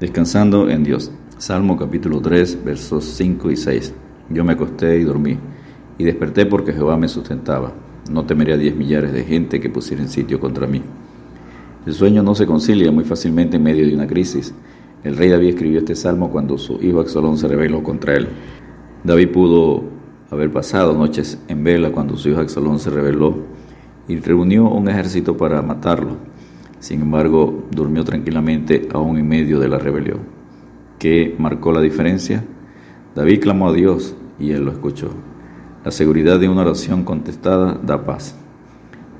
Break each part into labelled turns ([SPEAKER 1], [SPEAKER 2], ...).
[SPEAKER 1] Descansando en Dios. Salmo capítulo 3, versos 5 y 6. Yo me acosté y dormí, y desperté porque Jehová me sustentaba. No temeré diez millares de gente que pusieran sitio contra mí. El sueño no se concilia muy fácilmente en medio de una crisis. El rey David escribió este salmo cuando su hijo Axolón se rebeló contra él. David pudo haber pasado noches en vela cuando su hijo Axolón se rebeló y reunió un ejército para matarlo. Sin embargo, durmió tranquilamente aún en medio de la rebelión. ¿Qué marcó la diferencia? David clamó a Dios y él lo escuchó. La seguridad de una oración contestada da paz.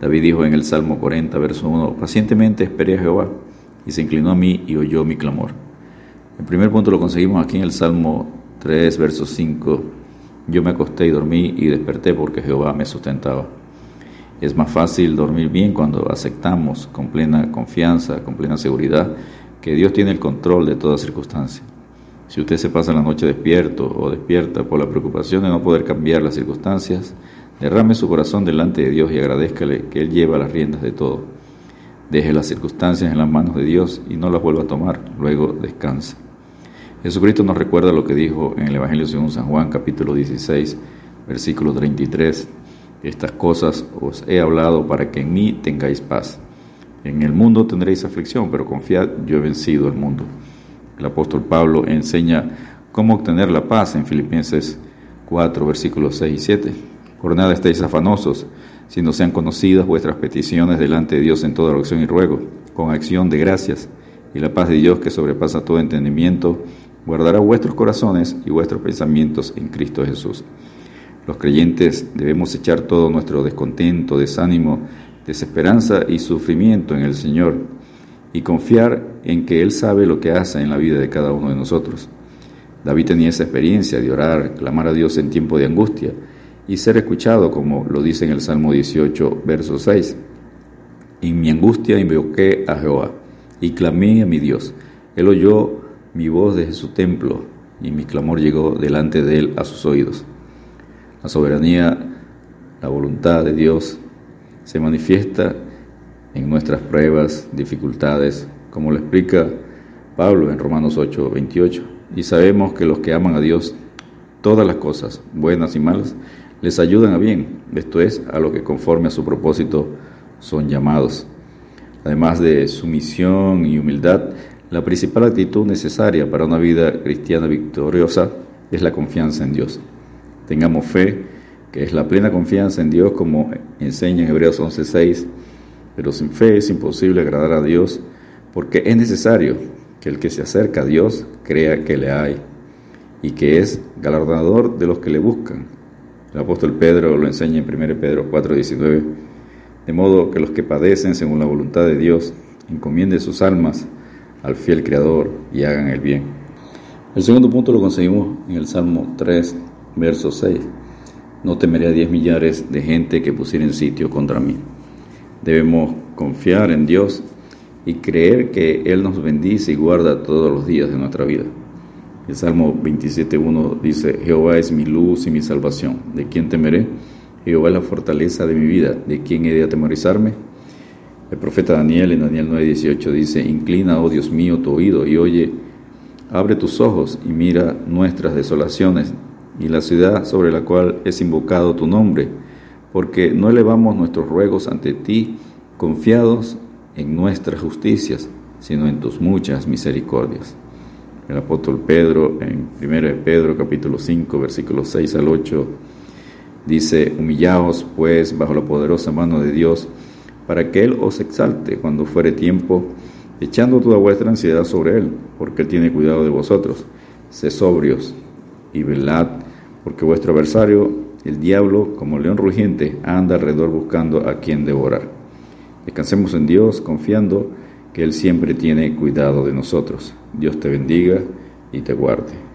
[SPEAKER 1] David dijo en el Salmo 40, verso 1, pacientemente esperé a Jehová y se inclinó a mí y oyó mi clamor. El primer punto lo conseguimos aquí en el Salmo 3, verso 5. Yo me acosté y dormí y desperté porque Jehová me sustentaba. Es más fácil dormir bien cuando aceptamos con plena confianza, con plena seguridad, que Dios tiene el control de toda circunstancia. Si usted se pasa la noche despierto o despierta por la preocupación de no poder cambiar las circunstancias, derrame su corazón delante de Dios y agradezcale que Él lleva las riendas de todo. Deje las circunstancias en las manos de Dios y no las vuelva a tomar, luego descansa. Jesucristo nos recuerda lo que dijo en el Evangelio según San Juan capítulo 16, versículo 33. Estas cosas os he hablado para que en mí tengáis paz. En el mundo tendréis aflicción, pero confiad, yo he vencido el mundo. El apóstol Pablo enseña cómo obtener la paz en Filipenses 4, versículos 6 y 7. Por nada estéis afanosos, sino sean conocidas vuestras peticiones delante de Dios en toda oración y ruego, con acción de gracias. Y la paz de Dios, que sobrepasa todo entendimiento, guardará vuestros corazones y vuestros pensamientos en Cristo Jesús. Los creyentes debemos echar todo nuestro descontento, desánimo, desesperanza y sufrimiento en el Señor y confiar en que Él sabe lo que hace en la vida de cada uno de nosotros. David tenía esa experiencia de orar, clamar a Dios en tiempo de angustia y ser escuchado, como lo dice en el Salmo 18, verso 6. En mi angustia invoqué a Jehová y clamé a mi Dios. Él oyó mi voz desde su templo y mi clamor llegó delante de él a sus oídos. La soberanía, la voluntad de Dios se manifiesta en nuestras pruebas, dificultades, como lo explica Pablo en Romanos 8, 28. Y sabemos que los que aman a Dios, todas las cosas, buenas y malas, les ayudan a bien, esto es, a lo que conforme a su propósito son llamados. Además de sumisión y humildad, la principal actitud necesaria para una vida cristiana victoriosa es la confianza en Dios. Tengamos fe, que es la plena confianza en Dios, como enseña en Hebreos 11:6. Pero sin fe es imposible agradar a Dios, porque es necesario que el que se acerca a Dios crea que le hay y que es galardonador de los que le buscan. El apóstol Pedro lo enseña en 1 Pedro 4:19. De modo que los que padecen según la voluntad de Dios encomienden sus almas al fiel Creador y hagan el bien. El segundo punto lo conseguimos en el Salmo 3, Verso 6. No temeré a diez millares de gente que pusieren sitio contra mí. Debemos confiar en Dios y creer que Él nos bendice y guarda todos los días de nuestra vida. El Salmo 27.1 dice, Jehová es mi luz y mi salvación. ¿De quién temeré? Jehová es la fortaleza de mi vida. ¿De quién he de atemorizarme? El profeta Daniel en Daniel 9.18 dice, Inclina, oh Dios mío, tu oído y oye, abre tus ojos y mira nuestras desolaciones y la ciudad sobre la cual es invocado tu nombre, porque no elevamos nuestros ruegos ante ti confiados en nuestras justicias, sino en tus muchas misericordias. El apóstol Pedro, en 1 Pedro capítulo 5, versículos 6 al 8, dice, humillaos pues bajo la poderosa mano de Dios, para que Él os exalte cuando fuere tiempo, echando toda vuestra ansiedad sobre Él, porque Él tiene cuidado de vosotros. Sé sobrios y velad, porque vuestro adversario, el diablo, como león rugiente, anda alrededor buscando a quien devorar. Descansemos en Dios, confiando que Él siempre tiene cuidado de nosotros. Dios te bendiga y te guarde.